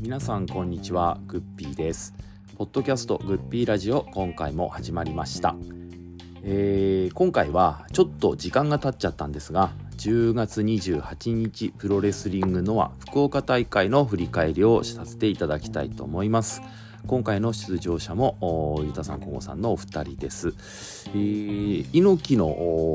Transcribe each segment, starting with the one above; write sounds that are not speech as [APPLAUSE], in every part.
皆さんこんにちはグッピーです。ポッドキャストグッピーラジオ今回も始まりました、えー今回はちょっと時間が経っちゃったんですが10月28日プロレスリングノア福岡大会の振り返りをさせていただきたいと思います。今回の出場者もおゆたさんこごさんのお二人です、えー猪木の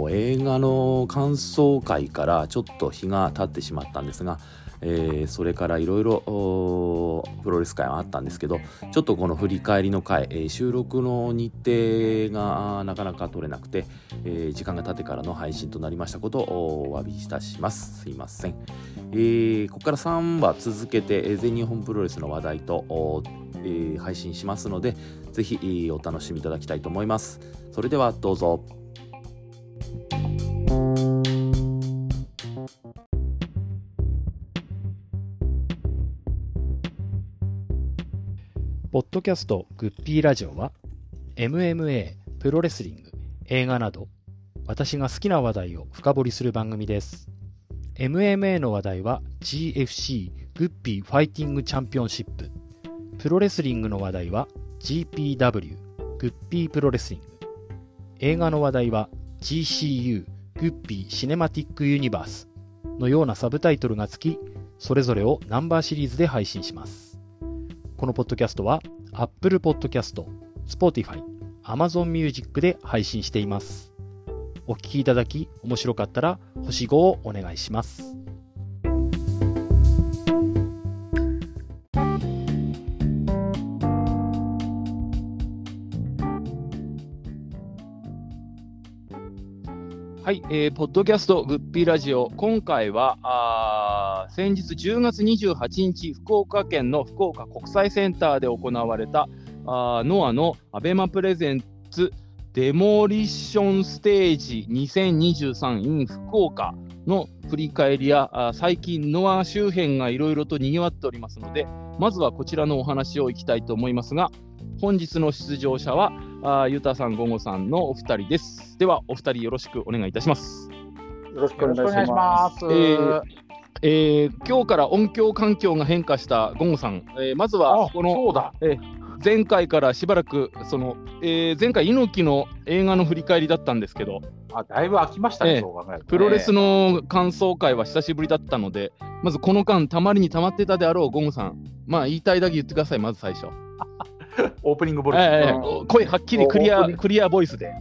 お映画の感想会からちょっと日が経ってしまったんですがえーそれからいろいろおプロレス界はあったんですけどちょっとこの振り返りの回、えー収録の日程があーなかなか取れなくて、えー時間が経ってからの配信となりましたことをお詫びいたします。すいません、えーここから3話続けて、えー全日本プロレスの話題と、おえ配信しますのでぜひお楽しみいただきたいと思いますそれではどうぞポッドキャストグッピーラジオは MMA、プロレスリング、映画など私が好きな話題を深掘りする番組です。MMA の話題は GFC グッピーファイティングチャンピオンシップ。プロレスリングの話題は GPW グッピープロレスリング。映画の話題は GCU グッピーシネマティックユニバースのようなサブタイトルがつき、それぞれをナンバーシリーズで配信します。このポッドキャストは Apple Podcast、Spotify、Amazon Music で配信しています。お聞きいただき面白かったら星5をお願いします。はい、えーポッドキャストグッピーラジオ、今回はあ先日10月28日、福岡県の福岡国際センターで行われたあノアのアベマプレゼンツデモリッションステージ2023 in 福岡の振り返りやあ最近ノア周辺がいろいろと賑わっておりますので、まずはこちらのお話をいきたいと思いますが、本日の出場者はあーゆたさん、ごごさんのお二人です。では、お二人よろしくお願いいたします。よろしくお願いしまます。す。えーえー今日から音響環境が変化したゴンゴさん、えーまずはあ、このそうだ。前回からしばらくその、えー前回猪木の映画の振り返りだったんですけどあ、だいぶ飽きましたね、ええそう考えるとねプロレスの感想会は久しぶりだったのでまずこの間たまりにたまってたであろうゴンゴさんまあ言いたいだけ言ってくださいまず最初、[LAUGHS] オープニングボルテえーうん声はっきりクリアクリアボイスで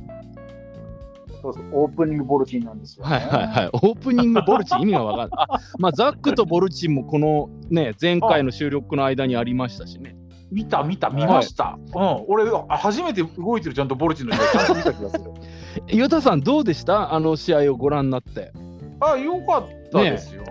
そうそう、オープニングボルチンなんですよ、ね。はいはいはい、オープニングボルチン意味がわかんない。[LAUGHS] あまあ、ザックとボルチンもこのね、前回の収録の間にありましたしね。見た、見た、見ました。うん、俺、あ初めて動いてる、ちゃんとボルチの試合、ちゃんと見た気がする。[LAUGHS] 岩田さん、どうでした？あの試合をご覧になって。あ、よかったですよ。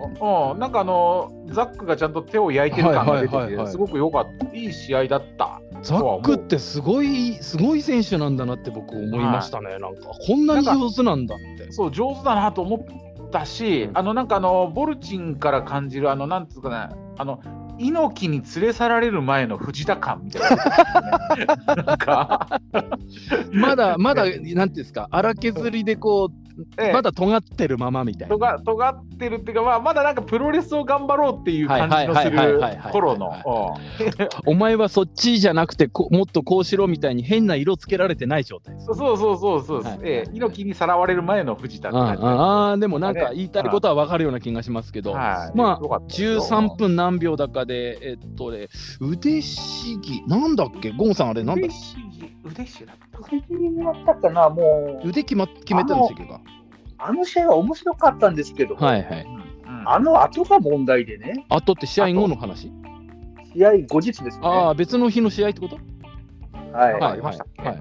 うん、なんかあの、ザックがちゃんと手を焼いてる感が出てて、はいはいはいはいすごく良かった。いい試合だった。ザックってすごい、すごい選手なんだなって僕思いましたね。なんか、こんなに上手なんだって。そう、上手だなと思ったし、うん。あの、なんかあの、ボルチンから感じる、あの、なんつうかな、あの、猪木に連れ去られる前の藤田感みたいな、なんか、[LAUGHS] まだ、まだ、なんていうんですか、荒削りでこう、ええ。まだ尖ってるままみたいな。尖尖ってるっていうか、まあ、まだなんかプロレスを頑張ろうっていう感じのする頃の。お前はそっちじゃなくてこ、もっとこうしろみたいに変な色つけられてない状態。です。そうそうそうそう。ええ。猪木にさらわれる前の藤田ってあ感じ。あでもなんか言いたいことは分かるような気がしますけど、はい。まあよかったですよ13分何秒だかで、えっとね、腕試技、なんだっけ、ゴンさん、あれ、なんだ腕し腕しだったかなったかな、もう、腕決,、ま、決めたんでしたっけか。あの試合は面白かったんですけど、はいはい。うん。あの後が問題でね、あとって試合後の話？試合後日ですね。ああ、別の日の試合ってこと？はい。なんかありましたっけ、はい。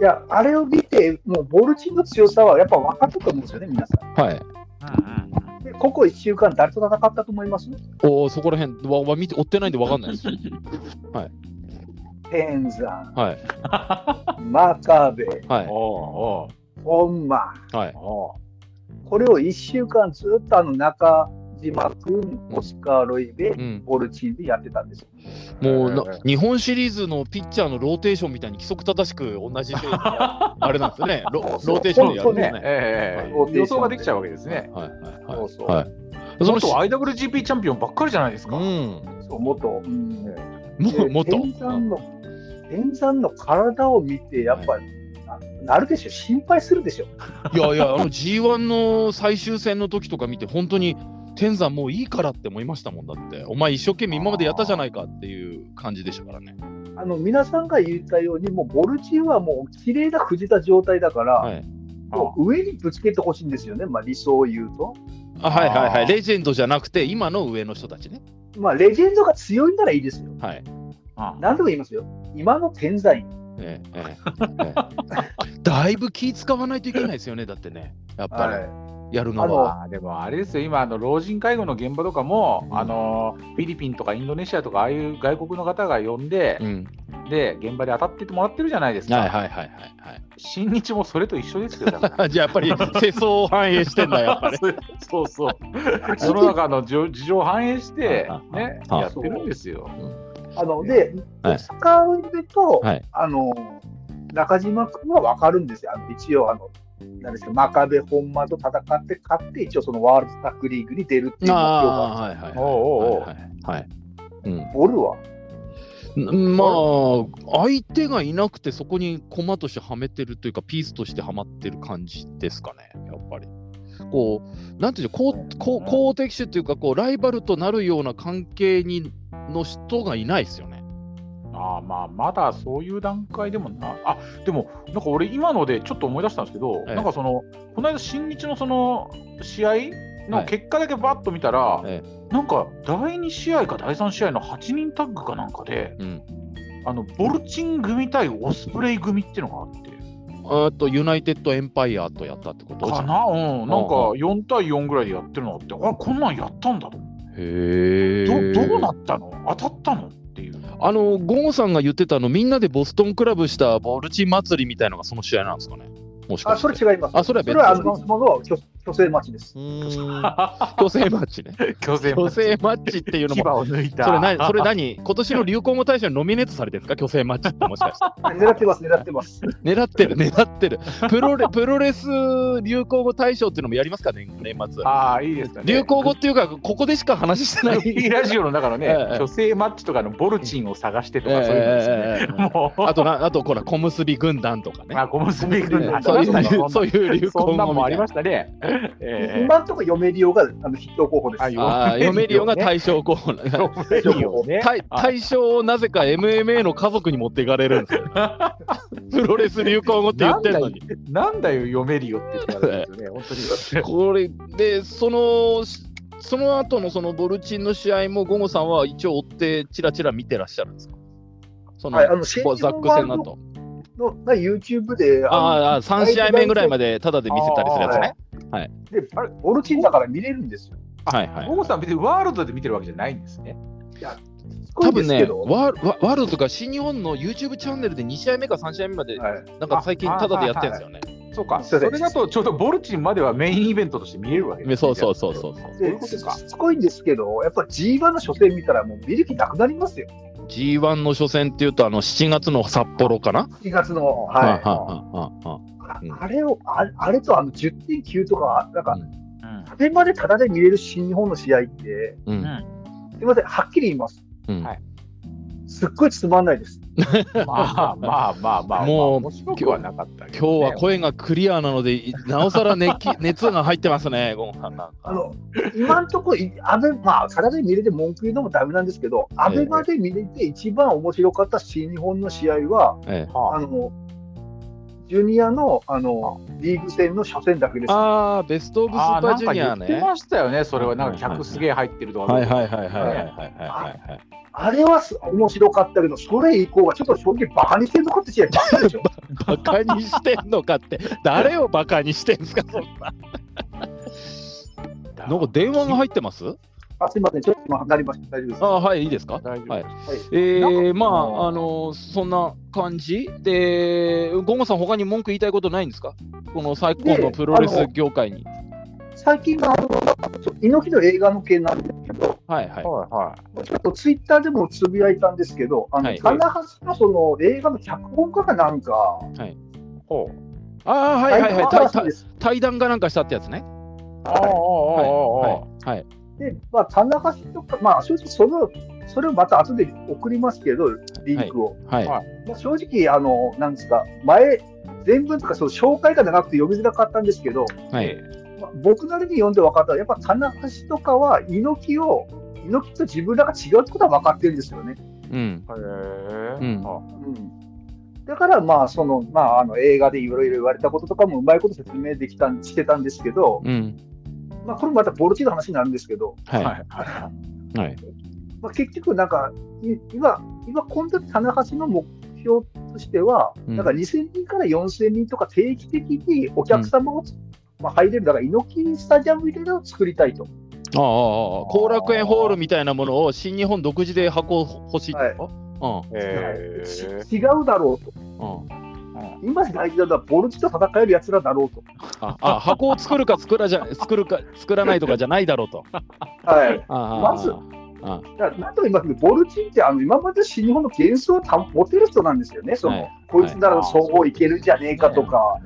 いや、あれを見て、もうボルチンの強さはやっぱ分かったと思うんですよね、皆さはい。うんうんん。でここ1週間、誰と戦ったと思います？おお、そこら辺わわ見て追ってないんで分かんないです。ペ [LAUGHS] ンザはい。ン、マカベ、はい。おうホンマ、はい。これを1週間ずっとあの中島君、オスカー・ロイベ、うん、ボルチンでやってたんですよ。もうなええ日本シリーズのピッチャーのローテーションみたいに規則正しく同じあれなんですよね。[LAUGHS] ロローテーションでやるんですね。ええはい予想ができちゃうわけですね。はいはいはいそうそうはい。元 IWGP チャンピオンばっかりじゃないですか。うん、そう元。うんもでもっと。天山の、天山の体を見て、やっぱり、ななるでしょ、心配するでしょ。いやいや、あの G1 の最終戦の時とか見て、本当に天山もういいからって思いましたもんだって、お前一生懸命今までやったじゃないかっていう感じでしたからね。あの皆さんが言ったように、もうボルチンはもう綺麗な藤田状態だから、はい、もう上にぶつけてほしいんですよね、まあ、理想を言うと。あはいはいはい、レジェンドじゃなくて、今の上の人たちね。まあ、レジェンドが強いならいいですよ。はい。あ何度も言いますよ。今の天才。ええええええ [LAUGHS] だいぶ気使わないといけないですよね、だってね、やっぱり、はやるのは。でもあれですよ、今、あの老人介護の現場とかも、うんあのフィリピンとかインドネシアとか、ああいう外国の方が呼んで、うん、で現場で当たってってもらってるじゃないですか。はいはいはいはい新日もそれと一緒ですよ。[LAUGHS] じゃあやっぱり世相を反映してんだ、やっぱり。[LAUGHS] そうそう。世の中の事事情を反映して、ね、やってるんですよ。あので、はい。使うでと、はい。あの中島君は分かるんですよ。あの一応あの、なんですか、真壁本間と戦って勝って、一応そのワールドタックリーグに出るっていう目標があるんですはいはいおうおうおう。はいはい。はい。うん。ボルはんまあ、相手がいなくて、そこに駒としてはめてるというか、ピースとしてはまってる感じですかね、やっぱり。こう、なんていうの、こうこう公的種というか、こうライバルとなるような関係にの人がいないですよね。ああまあ、まだそういう段階でもな。あでも、なんか俺、今のでちょっと思い出したんですけど、ええなんかその、この間、新日のその試合のはい結果だけバッと見たら、えなんか第2試合か第3試合の8人タッグかなんかで、うん、あのボルチン組対オスプレイ組っていうのがあって。あと、ユナイテッドエンパイアとやったってこと？かな？うん、なんかああ4対4ぐらいでやってるのって、あこんなんやったんだと。どどうなったの？当たったの？っていう。あの、ゴゴさんが言ってたの、みんなでボストンクラブしたボルチン祭りみたいのがその試合なんですかね。もしかあ、して。それ違います。あそれは別それはあの、もの虚虚勢待ちです。うーん。[LAUGHS] 虚勢マッチね。虚勢虚勢マッチっていうの牙も。を抜いた。それ何それ何？今年の流行語大賞にノミネートされてるんですか？虚勢マッチってもしかして。[LAUGHS] 狙ってます、狙ってます。狙ってる、狙ってる。プロレプロレス流行語大賞っていうのもやりますかね、年末。ああ、いいですかね。流行語っていうか、ここでしか話してない。ラジオの中のね、ええ女性マッチとかのボルチンを探してとか、そういうのですよね。あとな、あと、ほら、小結び軍団とかね。あ、ゴムスビーね軍そういう、そそういう流行そんなんもありましたね。ええ今のところ嫁リオがあの筆頭候補です。あああ、読めるようが大賞候補。読めるよね。対対象をなぜか MMA の家族に持っていかれるんですよ。[LAUGHS] プロレス流行語って言ってるのに。なんだよ、読めるよって言ってたんですよね、本当に。[LAUGHS] これで、その、その後のそのボルチンの試合も、ゴゴさんは一応追って、ちらちら見てらっしゃるんですか？その、はい、あの、ザック戦の後。のが YouTube で、あああ、3試合目ぐらいまでタダで見せたりするやつね。で、あれ、ボルチンだから見れるんですよ。はいはいゴ。ゴさん、別にワールドで見てるわけじゃないんですね。多分ね、すごいですけどワールワワールドとか新日本の YouTube チャンネルで2試合目か3試合目まで、はいなんか最近タダでやってるんですよね。そうか、それだとちょうどボルチンまではメインイベントとして見れるわけですねそうそうそうそう。そういうでことか。しつこいんですけど、やっぱ G1 の初戦見たら、もう見る気なくなりますよ。G1 の初戦っていうと、あの7月の札幌かな、7月の。ははいい。はいはいはいうん。ああれをあ、あれとあの10.9とか、なんか、うん。うんあれまでタダで見れる新日本の試合って、うん。うん。すみません、はっきり言います。うん。はいすっごいつまんないです。[LAUGHS] まあまあまあまあ、もう面白くはなかったね、今日は声がクリアなので、いなおさら熱気 [LAUGHS] 熱が入ってますね、ゴンさんなんか。あの今のところ、いアベまあ、タダで見れて文句言うのもダメなんですけど、アベマで見れて一番面白かった新日本の試合は、ええはあの、ジュニアのあのリーグ戦の初戦だけです。ああ、ベスト・オブ・スーパージュニアか言ってね。ましたよね、それは。なんかはいはいはい客すげえ入ってるとか。はいはいはいはいはいはいはい。あれはす面白かったけど、それ以降はちょっと正直バカにしてるのかって試合ばっかりでしょ。[LAUGHS] バカにしてんのかって、誰をバカにしてんすか、そんな。[LAUGHS] なんか電話が入ってます？あすみません、ちょっと今、なりました。大丈夫です。ああ、はい、いいですか？大丈夫はいはいえー、まあ、あのそんな感じ？で、ゴンゴさん、他に文句言いたいことないんですか？この最高のプロレス業界に。最近のあの、猪木の映画の件なんですけど、はいはい。はいはい。ちょっとツイッターでもつぶやいたんですけど、あの、はい棚橋のその映画の脚本家かなんか、ほう。ああ、はいはいはい対談がなんかしたってやつね。ああ、ああ、ああ、ああ。はい。はい。で、まあ、棚橋とか、まあ、正直その、それをまた後で送りますけど、リンクを。はい。はいまあ、正直、あの、なんですか、前、全文とか、その紹介が長くて読みづらかったんですけど、はい。まあ、僕なりに読んで分かったのは、やっぱ棚橋とかは猪木を、猪木と自分らが違うってことは分かってるんですよね。うん。へえ。うんあうん、だから、まあ、その、まあ、あの映画でいろいろ言われたこととかもうまいこと説明できたんしてたんですけど、うん。まあ、これもまたボルチの話になるんですけど、はい。ははいい。はい。まあ、結局、なんか、い今、今、今度、棚橋の目標としては、うんなんか2000人から4000人とか定期的にお客様を、まあ、入れる、だから猪木スタジアムみたいなのを作りたいと。ああああ、後楽園ホールみたいなものを新日本独自で箱欲しいってこへちえ。違うだろうと。とうん。うん。今大事なのは、ボルチと戦えるやつらだろうと。あ、あ箱を作るか作らじゃ [LAUGHS] 作るか作らないとかじゃないだろうと。はい。あまずあなんとか言いますけど、ボルチってあの今まで新日本の幻想を保てる人なんですよね。その、はい。こいつなら総合いけるんじゃねえかとか、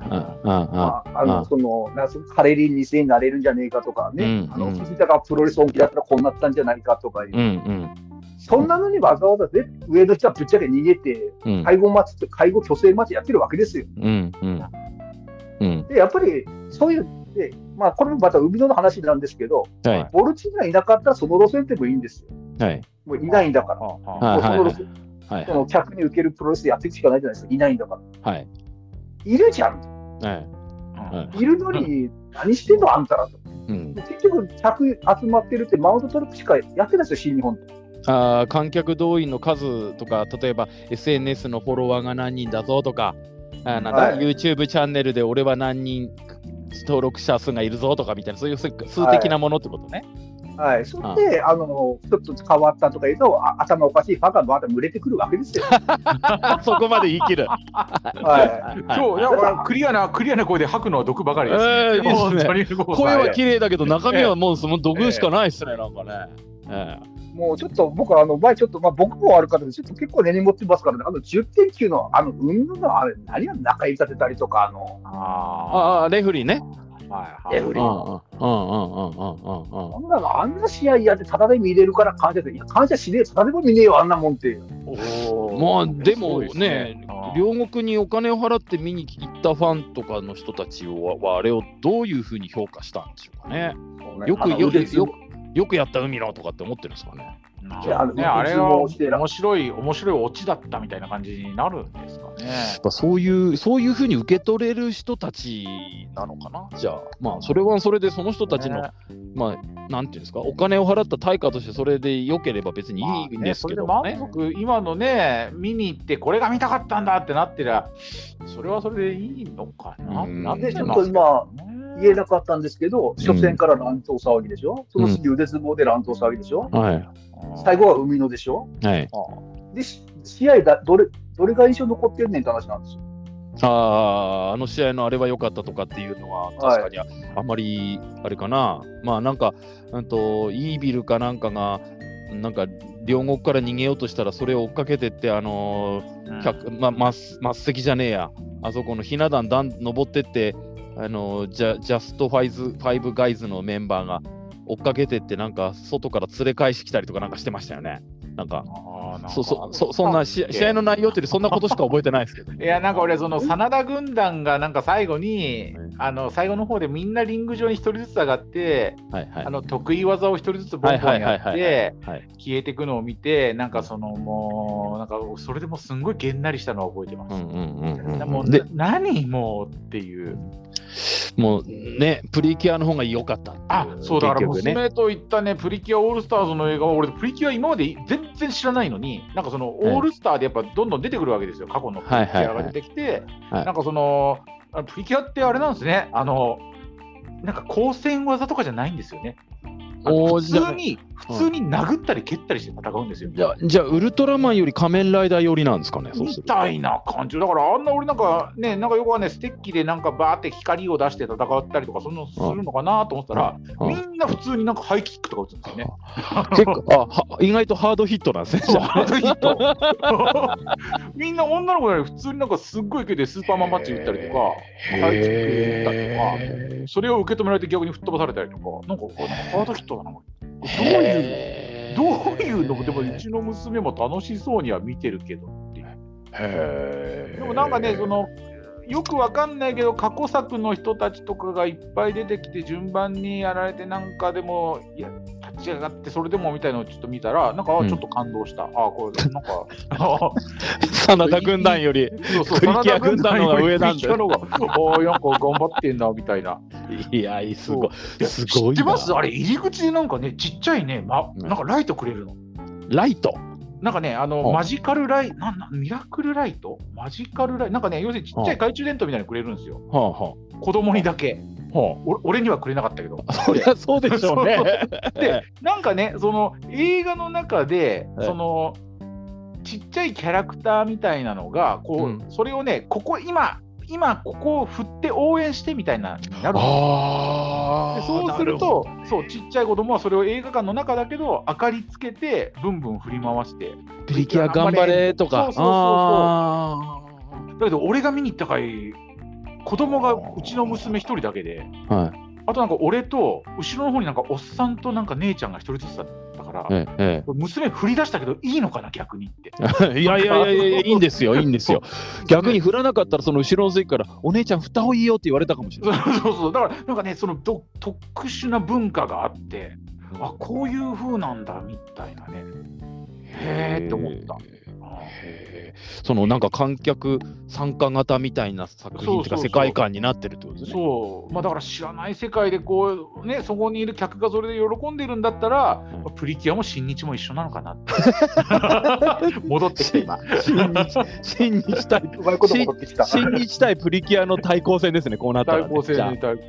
カレリン2000になれるんじゃねえかとかね、あの、うん。うん藤田がプロレス本気だったらこうなったんじゃないかとかいう、うんうんそんなのにわざわざね、上の人はぶっちゃけ逃げて、うん介護待ち、介護虚勢待ちやってるわけですよ。うんうんうんで、やっぱり、そういう、で、まあ、これもまた海野の話なんですけど、はいボルチがいなかったらその路線でもいいんですよ。はいもういないんだから。その路線はいその客に受けるプロレスでやっていくしかないじゃないですか。いないんだから。はいいるじゃん。はいいるのに、何してんのあんたらと。うんで結局、客集まってるって、マウントトラックしかやってないですよ、新日本って。あー観客動員の数とか、例えば SNS のフォロワーが何人だぞとか、あーなんだ、はい YouTube チャンネルで俺は何人登録者数がいるぞとかみたいな、そういう数数的なものってことね。はい。それで、あの、ちょっと変わったとか言うと、あ頭おかしいファンがまた群れてくるわけですよ。[LAUGHS] そこまで言い切る。[LAUGHS] はい。今日、だからクリアな、クリアな声で吐くのは毒ばかりです、ね。えーいいですね本当にこう声は綺麗だけど、中身はもうその毒しかないっすね、なんかね。えもうちょっと僕、あの、前ちょっと、まあ僕も悪かったですちょっと結構根に持ってますからね、あの、10点級の、あの、運のあれ、何や、中指立てたりとか、あの、ー。あああ、レフリーね。あ、はいはい。レフリー。うんうんうんうんうんうんあんなの、あんな試合やって、ただで見れるから感謝で、いや、感謝しねえ、ただでも見ねえよ、あんなもんって。おまあでもねあー両国にお金を払って見に行ったファンとかの人たちははあれをどういうふうに評価したんでしょうかね。よくよ腕相撲よよくやった海のとかって思ってるんですかね。ね、あれ相は撲してら面白い、面白いオチだったみたいな感じになるんですかね。やっぱそういうそういうふうに受け取れる人たちなのかな。じゃあまあそれはそれでその人たちの、ねまあなんていうんですかお金を払った対価としてそれで良ければ別にいいんですけどまあね。今のね、見に行って、これが見たかったんだってなってりゃ、それはそれでいいのかな。うんなっで、ちょってますけと今、言えなかったんですけど、初戦から乱闘騒ぎでしょ、その次腕相撲で乱闘騒ぎでしょ、はい。最後は海野でしょ？はい。で、し試合だどれ、どれが印象残ってるねんって話なんですよ。ああ、あの試合のあれは良かったとかっていうのは、確かにあ,、あんまりあれかな、まあなんか、うんと、イービルかなんかが、なんか両国から逃げようとしたら、それを追っかけてって、あのー百まま末席じゃねえや、あそこのひな壇段登ってって、あのジャジャストファイズファイブガイズのメンバーが追っかけてって、なんか外から連れ返してきたりとかなんかしてましたよね。なんか、あーなんかそそそそんな試合試合の内容ってそんなことしか覚えてないですけど。いやなんか俺その真田軍団がなんか最後に、うんあの最後の方でみんなリング上に一人ずつ上がって、はいはいあ。の得意技を一人ずつボンボンやってはい消えていくのを見てなんかそのもうなんかそれでもすんごいげんなりしたのを覚えてます。うんうんうんうんもうでな何もうっていう。もうね、プリキュアの方が良かったあそうだから。娘と行ったね、プリキュアオールスターズの映画は、俺、プリキュア今まで全然知らないのに、なんかそのオールスターでやっぱどんどん出てくるわけですよ、過去のプリキュアが出てきて、はいなんかそのプリキュアってあれなんですね、あの、なんか光線技とかじゃないんですよね。普通に、普通に殴ったり蹴ったりして戦うんですよ。じゃあ、じゃあウルトラマンより仮面ライダー寄りなんですかね。みたいな感じ。だからあんな俺なんかねなんかよくはねステッキでなんかバーって光を出して戦ったりとかそんなのするのかなと思ったらうん。みんな普通になんかハイキックとか打つんですよね。結構あは、意外とハードヒットなんですね。ハードヒット。みんな女の子なのに普通になんかすっごい勢いでスーパーマンマッチ打ったりとかハイキック打ったりとかそれを受け止められて逆に吹っ飛ばされたりとかなんかハードヒットだなこれどういう、どういうの？も、でもうちの娘も楽しそうには見てるけどっていう。へでもなんかね、そのよくわかんないけど、過去作の人たちとかがいっぱい出てきて、順番にやられて、なんかでも、いや、立ち上がって、それでもみたいなのをちょっと見たら、なんか、あうんちょっと感動した。あこれ、なんか、[LAUGHS] 真田軍団より。そうそうプリキュア軍団の方が上なんだよおーなんか頑張ってんな、みたいな。[LAUGHS] いや、すごい。す知ごいなってます？あれ、入り口でなんかね、ちっちゃいね、ま、うんなんかライトくれるの。ライト？なんかね、あの、うんマジカルライなんなんミラクルライト？マジカルライトなんかね、要するにちっちゃい懐中電灯みたいなのくれるんですよ。はあは子供にだけ。あ。はお俺にはくれなかったけど。あ。そりゃそうでしょうね。で、なんかね、その映画の中で、はいそのちっちゃいキャラクターみたいなのが、こう、うんそれをね、ここ今、今ここを振って応援してみたいなになるのああ。でそうすると、そうちっちゃい子供はそれを映画館の中だけど、明かりつけて、ブンブン振り回して、プリキュア頑張れとか。そうそうそうそうあだけど俺が見に行った回、子供がうちの娘一人だけで、あ。はい。あとなんか俺と、後ろの方になんかおっさんとなんか姉ちゃんが一人ずつだったから、ええ娘振り出したけど、いいのかな、逆にって。ええ。いやいやいやいやいいんですよ、いいんですよ。逆に振らなかったら、その後ろの席から、お姉ちゃん振った方がいいよって言われたかもしれない。そうそう、だからなんかね、そのど特殊な文化があって、あこういう風なんだみたいなね。へーって思った。そのなんか観客参加型みたいな作品っていうか世界観になってるってことですね。そう、まあ、だから知らない世界でこう、ね、そこにいる客がそれで喜んでるんだったら、うんまあプリキュアも新日も一緒なのかなって。[LAUGHS] 戻ってきた今。新日新日対。新日対プリキュアの対抗戦ですね、こうなったら、ね。対抗戦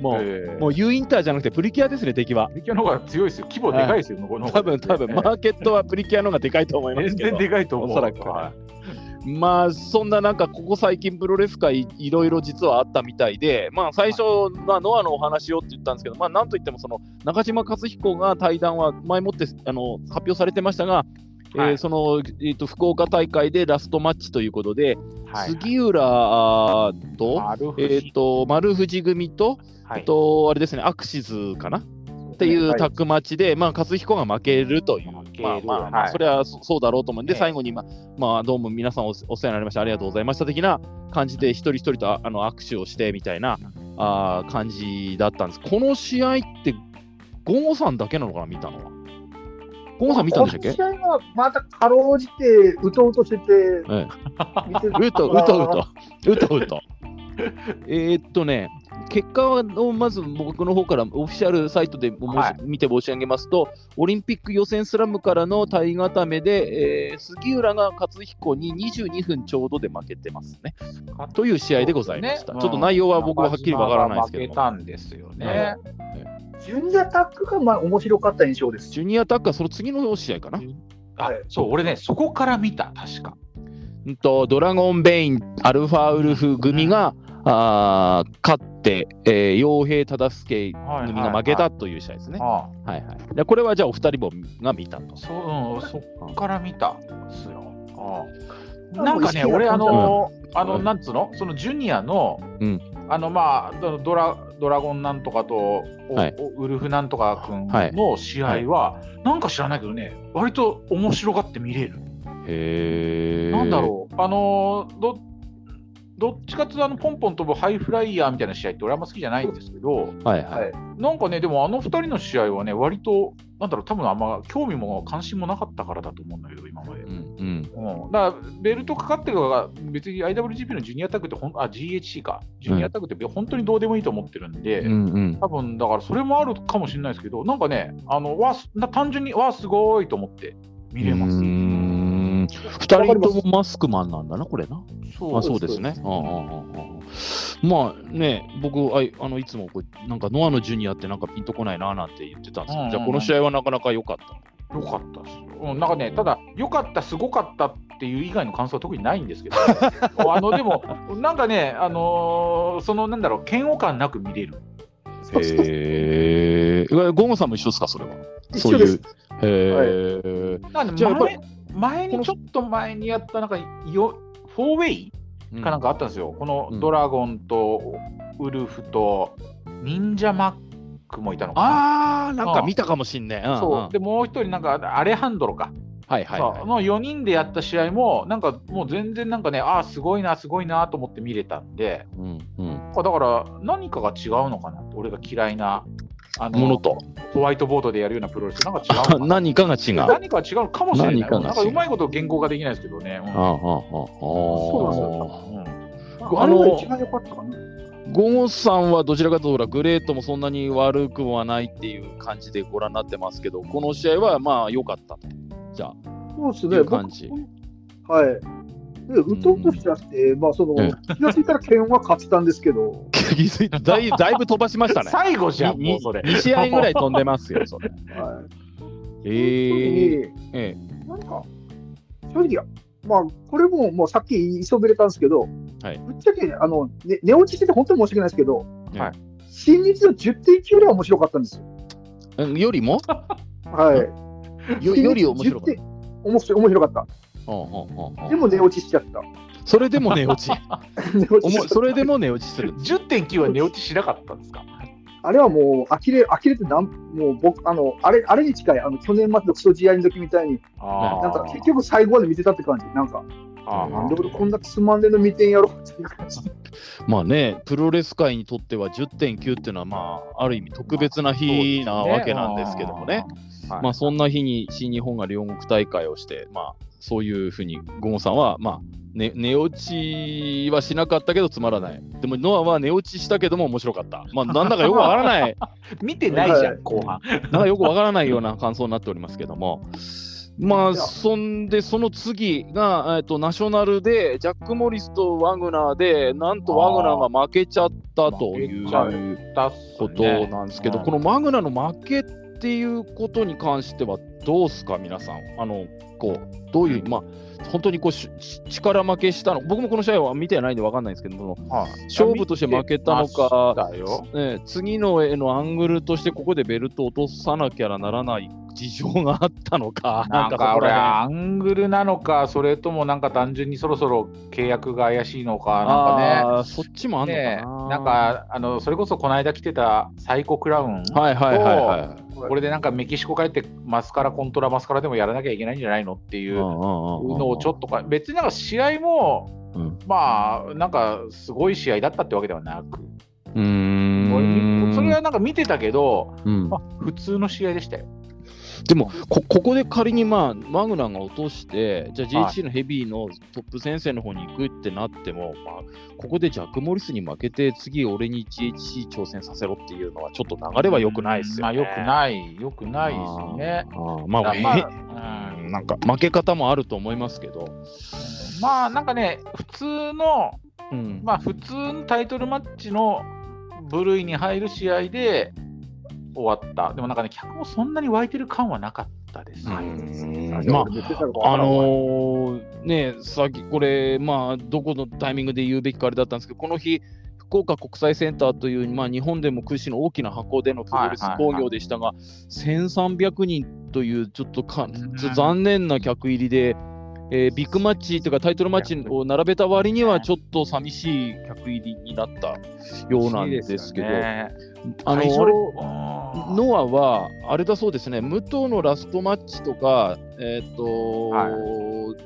もうえーあもう U インターじゃなくてプリキュアですね、敵は。プリキュアの方が強いですよ。規模でかいですよ、向こうの多分多分マーケットはプリキュアの方がでかいと思いますけど。全然でかいと思う。おそらくはまあそんななんかここ最近プロレス界いろいろ実はあったみたいでまあ最初まあノアのお話をって言ったんですけどまあなんといってもその中島克彦が対談は前もってあの発表されてましたが、えーはい。その、えー、と福岡大会でラストマッチということで、はい。杉浦と,、丸藤。えー、と丸藤組と、はい。えっとあれですねアクシズかな？っていうはい。タッグマッチで、まあ、勝彦が負けるという、負けるまあまあ、まあはい。それはそそうだろうと思う。んで、ええ。最後に、まあまあ、どうも皆さんおお世話になりました、ありがとうございました的な感じで、一人一人とああの握手をしてみたいなあー感じだったんです。この試合って、ゴンゴさんだけなのかな、見たのは。ゴンゴさん見たんでしたっけ？この試合はまたかろうじて、うとうとしてて、うとうとうと、うとうと。えーっとね、結果をまず僕の方からオフィシャルサイトではい見て申し上げますと、オリンピック予選スラムからの体固めで、えー杉浦が勝彦に22分ちょうどで負けてますね。という試合でございました。ねちょっと内容は僕ははっきりわからないですけど負けたんですよね。ジュニアタックがまあ面白かった印象です。ジュニアタックはその次の試合かな。あそう、俺ね、そこから見た、確か。うんとドラゴンベイン、アルファウルフ組が、あー勝って、えー、傭兵忠介組が負けたという試合ですね。あはいはい。でこれはじゃあお二人もが見たと。そう、うん、そっから見たんですよ。ああなんかね、俺、あの、あの、うんなんつうの、そのジュニアの、うんあの、まあ、ドドラドラゴンなんとかと、おはいおウルフなんとか君はいの試合は、なんか知らないけどね、割と面白がって見れる。へえ。なんだろう、あのーどどっちかっていうとあのポンポン飛ぶハイフライヤーみたいな試合って俺あんま好きじゃないんですけど、はいはい、なんかねでもあの2人の試合はね割となんだろう多分あんま興味も関心もなかったからだと思うんだけど今まで、うんうん。うん、だからベルトかかってるのが別に IWGP のジュニアタッグってほんあ GHC かジュニアタッグって本当にどうでもいいと思ってるんで、うんうん、多分だからそれもあるかもしれないですけどなんかねあのわ単純にわすごいと思って見れます、ね。2人ともマスクマンなんだな、これな。そうあそうですね。まあね、僕あいあの、いつもこうなんかノアのジュニアってなんかピンとこないななんて言ってたんですけど、じゃあこの試合はなかなか良かった。良かったっす、うん、なんかね、ただ、良かった、すごかったっていう以外の感想は特にないんですけど、[LAUGHS] あのでも、なんかね、あのー、そのなんだろう、嫌悪感なく見れる。へえー、ゴムさんも一緒ですか、それは？一緒です。そういう。へえ。はい、なんで、じゃやっぱり前にちょっと前にやった、なんかよ、フォーウェイうんかなんかあったんですよ。こうんのドラゴンとウルフと忍者マックもいたのかな。あー、なんか見たかもしんね。うんうんそうでもう一人、なんかアレハンドロか、はいはい、はいの4人でやった試合も、なんかもう全然なんかね、ああ、すごいな、すごいなと思って見れたんで、うんうん。だから何かが違うのかなって、俺が嫌いなあのものとホワイトボードでやるようなプロレス、なんか違う [LAUGHS] 何かが違う。あ何か違うかもしれない。何かなんかうまいこと言語化できないですけどね。うんあ、ああ、ああ。そううんあれが一番良かったかな。ゴゴさんはどちらかというとグレートもそんなに悪くはないっていう感じでご覧になってますけど、この試合はまあ良かったと。じゃあ、そうですね。いう感じ僕はい。で、打とうとしちゃって、まあ、その、うん気がついたら剣は勝ってたんですけど、気づいただい [LAUGHS] だいぶ飛ばしましたね。最後じゃん、にもうそれ。2試合ぐらい飛んでますよ、それ。はい。えー、ええなんか、正直、まあ、これももうさっき言いそびれたんですけど、はいぶっちゃけ、あの、ね、寝落ちしてて本当に申し訳ないですけど、はい新日の10.9ぐらい面白かったんですよ。えよりも？はい。よより面白かっ10点面白面白かった。でも寝落ちしちゃった。それでも寝落ち。[LAUGHS] それでも寝落ちする。10.9は寝落ちしなかったんですか？あれはもう、呆れ、呆れてなん、もう僕、あの、あれ、あれに近い、あの、去年末のクソ試合の時みたいに、あなんか結局最後まで見てたって感じ。なんか、あなんで俺こんなつまんでの見てんやろっていう感じ。まあね、プロレス界にとっては10.9っていうのは、まあ、ある意味特別な日なわけなんですけどもね。。まあ、そんな日に新日本が両国大会をして、まあ、そういうふうに、ゴゴさんは、まあ、ね、寝落ちはしなかったけどつまらない。でも、ノアは寝落ちしたけども面白かった。まあ、なんだかよくわからない、[LAUGHS] 見てないじゃはいん、後半。なんかよくわからないような感想になっておりますけども。まあ、そんで、その次が、えっと、ナショナルで、ジャック・モリスとワグナーで、なんとワグナーが負けちゃったということねなんですけど、うんこのマグナの負けっていうことに関してはどうすか、皆さん。あのこうどういう、まあ、本当にこうしし力負けしたの、僕もこの試合は見てないんで分かんないんですけども、はい勝負として負けたのかね、次の絵のアングルとして、ここでベルト落とさなきゃならない事情があったのか、なんかこらアングルなのか、それともなんか単純にそろそろ契約が怪しいのか、辺なんかね。そっちもあんのかねな。なんかあのそれこそこの間来てたサイコクラウン、はいはいはいはい。これでなんかメキシコ帰ってマスカラコントラマスカラでもやらなきゃいけないんじゃないのっていうのをちょっとか別になんか試合もうん。まあなんかすごい試合だったってわけではなく、うーん。それはなんか見てたけど、うん。まあ、普通の試合でしたよ。でもこ、ここで仮に、まあ、マグナが落として、じゃあはい JHC のヘビーのトップ先生の方に行くってなっても、まあ、ここでジャック・モリスに負けて、次、俺に GHC 挑戦させろっていうのは、ちょっと流れは良くないですよね。まあ良くない、良くないですよね。あー。あーまあ、だへまあうんなんか負け方もあると思いますけど、まあなんかね、普通の、うんまあ普通のタイトルマッチの部類に入る試合で終わった。でもなんかね、客もそんなに湧いてる感はなかったです。まああのーね、さっきこれ、まあ、どこのタイミングで言うべきかあれだったんですけど、この日、福岡国際センターという、まあ、日本でも屈指の大きな箱でのプロレスはいはいはい。工業でしたが、1300人というちょっとか、ん。残念な客入りで、えービッグマッチというかタイトルマッチを並べた割にはちょっと寂しい客入りになったようなんですけど、ね、あのノアは、あれだそうですね、武藤のラストマッチとか、えっ、と、は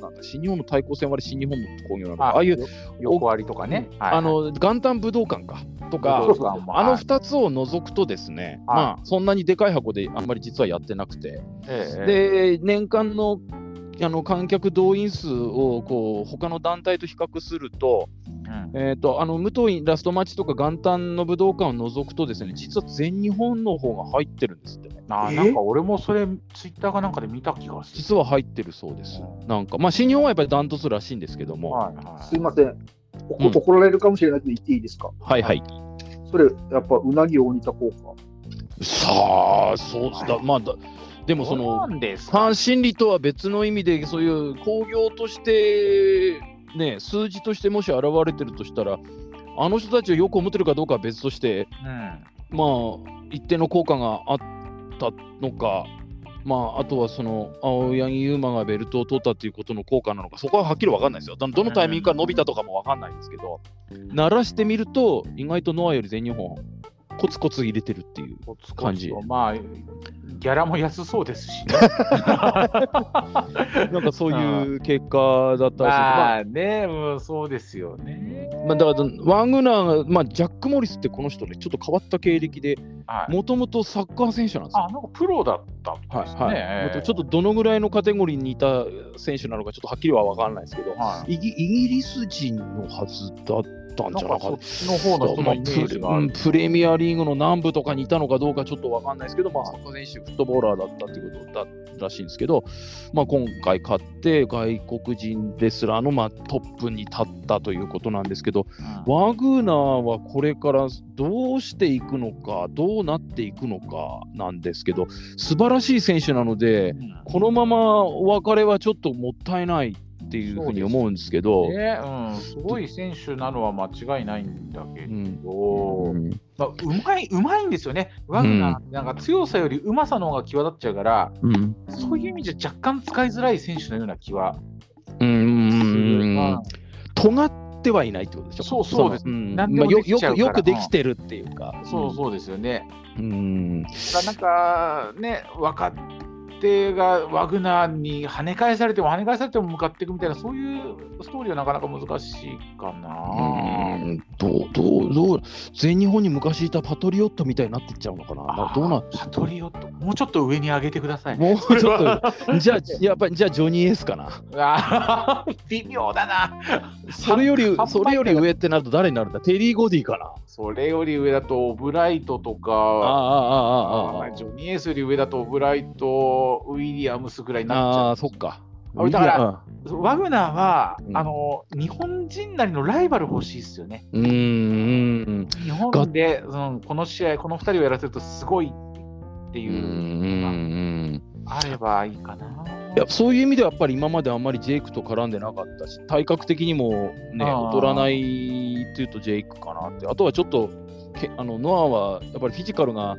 なんだ新日本の対抗戦割り新日本の工業なのか、あああいう、横割りとかね。はいあの元旦武道館かと武かあのはい。2つを除くとですね、はい。まあ、そんなにでかい箱であんまり実はやってなくて、ええ。で、年間のあの観客動員数をこう他の団体と比較すると、うんえー、とあの武藤ラストマッチとか元旦の武道館を除くとですね、実は全日本の方が入ってるんですってね。あえなんか俺もそれ、ツイッターかなんかで見た気がする。実は入ってるそうですう。んなんか、まあ、新日本はやっぱりダントツらしいんですけども、はいはいすいません。怒られるかもしれないけど言っていいですか？はいはい。それ、やっぱうなぎを煮た効果？さあ、そうだ、まあだ、でもその、なんですフか？ァン心理とは別の意味で、そういう興行として、ね、数字としてもし現れてるとしたら、あの人たちをよく思ってるかどうかは別として、うんまあ、一定の効果があったのか、まあ、あとはその青柳優馬がベルトを取ったということの効果なのか、そこははっきり分かんないですよ。どどのタイミングから伸びたとかも分かんないですけど、鳴らしてみると、意外とノアより全日本コツコツ入れてるっていう。コツコツと感じまあ、ギャラも安そうですし、ね。[LAUGHS] なんかそういう結果だったらし [LAUGHS] い。まあまあね、うん、そうですよね。まあ、だからワグナーが、まあ、ジャック・モリスってこの人ね、ちょっと変わった経歴で、はい、もともとサッカー選手なんですよ。あ、なんかプロだったんですね。はいはい、ちょっとどのぐらいのカテゴリーにいた選手なのか、ちょっとはっきりは分からないですけど、はいイギイギリス人のはずだったんじゃなかったの方の人まあのイメージがある。プレうんプレミアリーグの南部とかにいたのかどうかちょっと分かんないですけど、まあ、サッカー選手、フットボーラーだったっていうことだらしいんですけど、まあ、今回勝って、外国人レスラーのまあトップに立ったということなんですけど、ワグナーはこれからどうしていくのか、どうなっていくのかなんですけど、素晴らしい選手なので、うん。このままお別れはちょっともったいないっていうふうに思うんですけど、ね。うん、すごい選手なのは間違いないんだけど、うん。うんまあ、うまい、うまいんですよね。ワグナーなんか強さよりうまさの方が際立っちゃうから、うん。そういう意味じゃ若干使いづらい選手のような気はうん。尖ってはいないってことでしょ。そうそうです。ん。何でもまあよくよくできてるっていうか。そうそうですよね。うん。なんかね、若手がワグナーに跳ね返されても跳ね返されても向かっていくみたいな、そういうストーリーはなかなか難しいかな。うん。どうどうどう全日本に昔いたパトリオットみたいになってっちゃうのかな。などうなパトリオット、もうちょっと上に上げてください。もうちょっと [LAUGHS] じゃあやっぱりじゃあジョニー・エースかな。微妙だな。それよりそれより上ってなると誰になるんだ？テリー・ゴディかな。それより上だとオブライトとか、あああああああジョニー・エースより上だとオブライト、ウィリアムスぐらいになっちあゃあそっか俺だからう。ワグナーは、うんあの日本人なりのライバル欲しいですよね。うんうん日本で、うん、この試合、この2人をやらせるとすごいってうんうんういうのんがあればいいかな。いやそういう意味ではやっぱり今まであんまりジェイクと絡んでなかったし体格的にもね劣らないっていうとジェイクかなってあとはちょっとけあのノアはやっぱりフィジカルが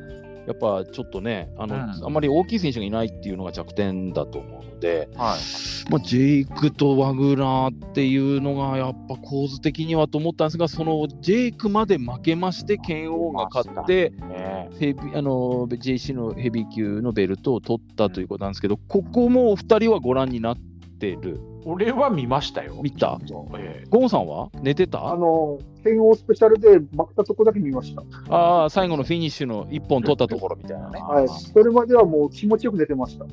やっぱちょっとねあの、うん。あんまり大きい選手がいないっていうのが弱点だと思うので、はい、まあ、ジェイクとワグナーっていうのがやっぱ構図的にはと思ったんですがそのジェイクまで負けまして剣王が勝ってね。ヘビあの JC のヘビー級のベルトを取ったということなんですけど、ここもお二人はご覧になってる。俺は見ましたよ。見た？えゴンさんは？寝てあたの、剣王スペシャルで負けたとこだけ見ました。ああ、最後のフィニッシュの一本取ったところみたいなね。はい。それまではもう気持ちよく寝てました。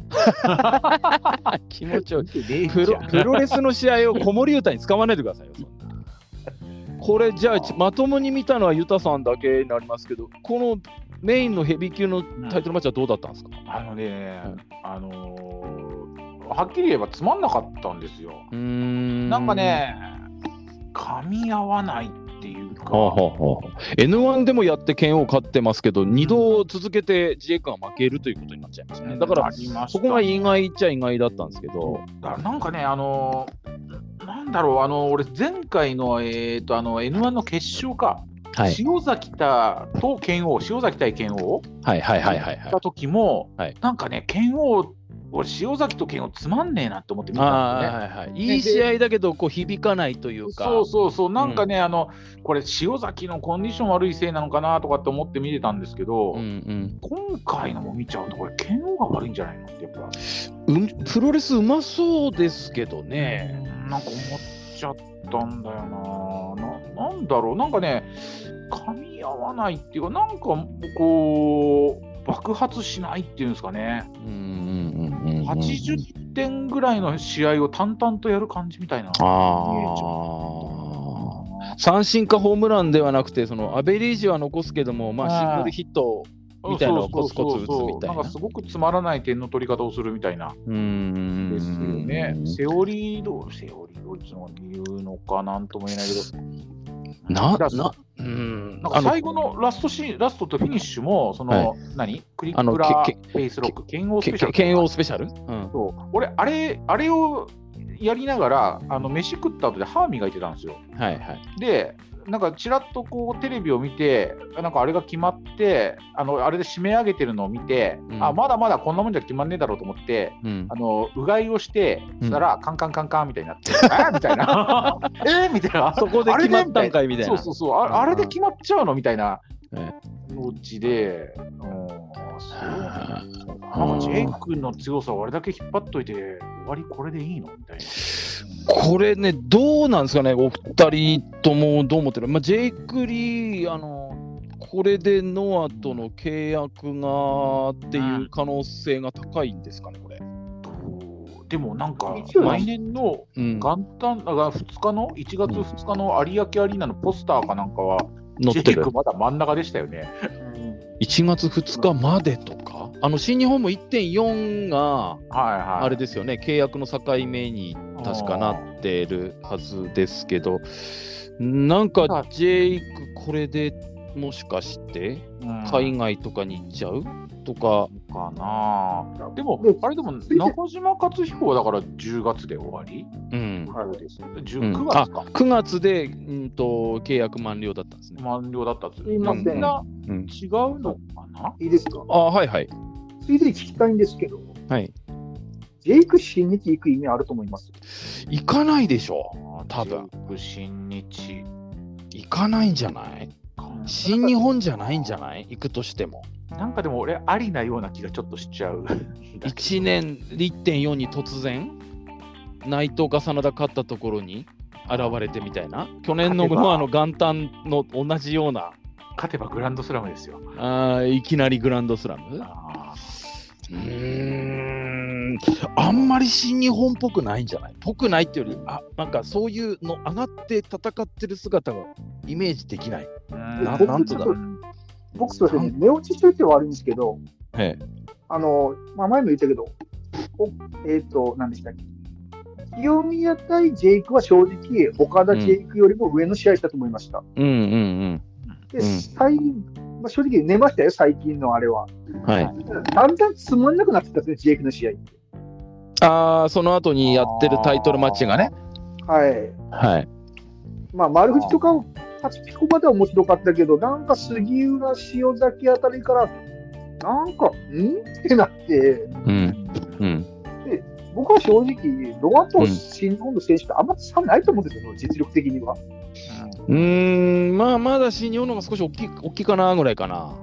[LAUGHS] 気持ちよい。見てねえプロプロレスの試合を子守歌に使わないでくださいよ。これじゃあちまともに見たのはユタさんだけになりますけど、このメインのヘビー級のタイトルマッチはどうだったんですか、あのね、うんあのーはっきり言えばつまんなかったんですよ。ん。なんか。ね、噛み合わないっていうか、はあはあはあ、N1 でもやって剣を勝ってますけど、2度続けて君が負けるということになっちゃいましたね。だからそこが意外っちゃ意外だったんですけど、だからなんかね、あのーなんだろう、あの俺、前回の、えー、とあの N1 の決勝か、はい、塩崎田と剣王、塩崎対剣王。はいはいはいはいはい。た。時も、はい。なんかね、剣王、俺、塩崎と剣王つまんねえなって思って見たんですよね。はいはい、いい試合だけどこう響かないというか、そうそうそう、なんかね、あのこれ、塩崎のコンディション悪いせいなのかなとかって思って見てたんですけど、うんうん。今回のも見ちゃうと、これ、剣王が悪いんじゃないのって、やっぱ、うん、プロレスうまそうですけどね。なんか思っちゃったんだよな。ななんだろう、なんかね、噛み合わないっていうか、なんかこう、爆発しないっていうんですかね、うんうんうんうんうん80点ぐらいの試合を淡々とやる感じみたいな。ああ。三振かホームランではなくて、そのアベレージは残すけども、まあ、シングルヒットみたいなのをコツコツ打つみたいなんかすごくつまらない点の取り方をするみたいな。うーんですよね。セオリーどセオリーどう言うのかなんとも言えないけど。な、な、うん。なんか最後のラストシーン、ラストとフィニッシュも、その、何？クリックラフェイスロック、剣王スけペシャル。け剣王スペシャル、うん、そう俺、あれ、あれをやりながら、あの飯食った後で歯磨いてたんですよ。はいはい。で、なんかちらっとこうテレビを見て、なんかあれが決まって、あのあれで締め上げてるのを見て、うん。あまだまだこんなもんじゃ決まんねえだろうと思って、うん。あのうがいをして、うん。そしたら、カンカンカンカンみたいになって、[LAUGHS] え？ーみたいな、[LAUGHS] え？ーみたいな、そこで決まったんかいみたいな。そうそうそう。あ、あれで決まっちゃうの？みたいな、えの地で、うん、そうなんかジェイクの強さをあれだけ引っ張っといて、終わりこれでいいの？みたいな。これね、どうなんですかね、お二人ともどう思ってる、まあ、ジェイク・リー、あのこれでノアとの契約がっていう可能性が高いんですかね、これ。でもなんか、来年のうん、元旦、あ2日の、1月2日の有明アリーナのポスターかなんかは、乗ってるジェイク。まだ真ん中でしたよね。1月2日までとか、あの新日本も1.4がはいはい。あれですよね、契約の境目に確かなってるはずですけど、なんかジェイク、これでもしかしてうん。海外とかに行っちゃう？とか、かな。でもで、あれでも中島克彦はだから10月で終わり？うん、はいですね。う10ん。9月か。9月で、うん、と契約満了だったんですね。満了だったっつすいません。みんなうん、違うのかな？いいですか？あはいはい。ついでに聞きたいんですけど、はい、ジェイク新日行く意味あると思います？行かないでしょ、多分。ジェイク新日。行かないんじゃない？新日本じゃないんじゃない？行くとしても。なんかでも俺、ありなような気がちょっとしちゃう。1年1.4に突然内藤が真田勝ったところに現れてみたいな。去年の勝てば。ノアの元旦の同じような。勝てばグランドスラムですよ。あーいきなりグランドスラム。あうーんあんまり新日本っぽくないんじゃない？ぽくないっていうよりあなんかそういうの上がって戦ってる姿がイメージできない。ーなん。つうんだろう僕、そうですね、寝落ちしてるっては悪いんですけど、えあの、まあ、前も言ったけど、おえっ、と、何でしたっけ？清宮対ジェイクは正直、岡田ジェイクよりも上の試合したと思いました。えうんうんで、うん最まあ、正直寝ましたよ、最近のあれは。うん。はい。だんだんつまんなくなってきたんですね、ジェイクの試合って。ああその後にやってるタイトルマッチがね。はい。はい。まあ、丸藤とかを勝ちこまでは面白かったけど、なんか杉浦、塩崎あたりから、なんか、ん？ってなって、うん。うん。僕は正直、ノアとうん新日本の選手ってあんま差ないと思うんですよ、実力的には。うーん、まあ、まだ新日本の方が少し大きい大きいかなぐらいかな。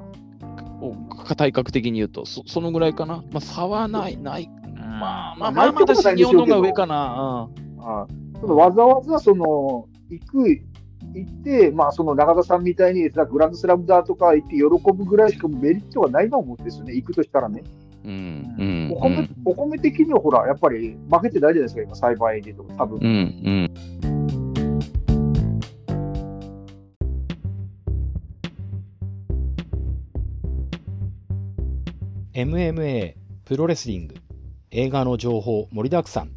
お体格的に言うと、そそのぐらいかな。まあ、差はない、ない。まあ、まあ、まあ、まだ新日本の方が上かな。ああそのわざわざその行く、行って、まあ、その中田さんみたいにさグランドスラムだとか言って喜ぶぐらいしかメリットはないと思うんですよね、行くとしたらね。うん、うん、お米お米的にはほら、やっぱり負けてないじゃないですか、今、栽培でとか、多分。うん、うん。MMA プロレスリング。映画の情報盛りだくさん。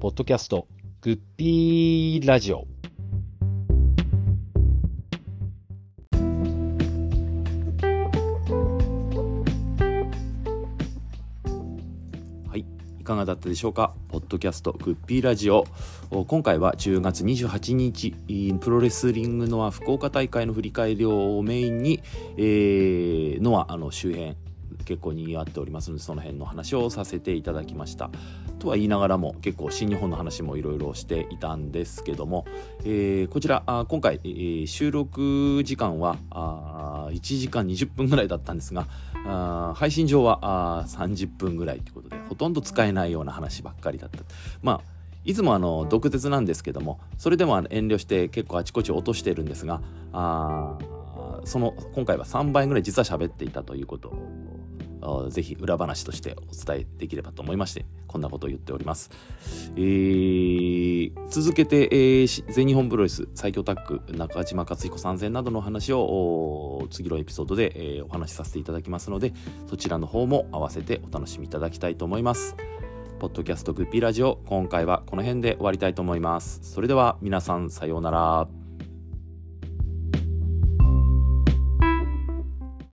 ポッドキャストグッピーラジオかがだったでしょうか？ポッドキャストグッピーラジオ。お今回は10月28日、いプロレスリングノア福岡大会の振り返りをメインに、えー、ノアあの周辺結構にぎわっておりますのでその辺の話をさせていただきました。とは言いながらも結構新日本の話もいろいろしていたんですけども、えーこちらあ今回、えー収録時間はあ1時間20分ぐらいだったんですがあ配信上はあ30分ぐらいということでほとんど使えないような話ばっかりだったまあいつもあの毒舌なんですけどもそれでも遠慮して結構あちこち落としてるんですがあその今回は3倍ぐらい実は喋っていたということぜひ裏話としてお伝えできればと思いましてこんなことを言っております、えー続けて、えー全日本プロレス最強タッグ中島克彦参戦などの話を次のエピソードで、えーお話しさせていただきますのでそちらの方も合わせてお楽しみいただきたいと思います。ポッドキャストグッピーラジオ今回はこの辺で終わりたいと思います。それでは皆さんさようなら。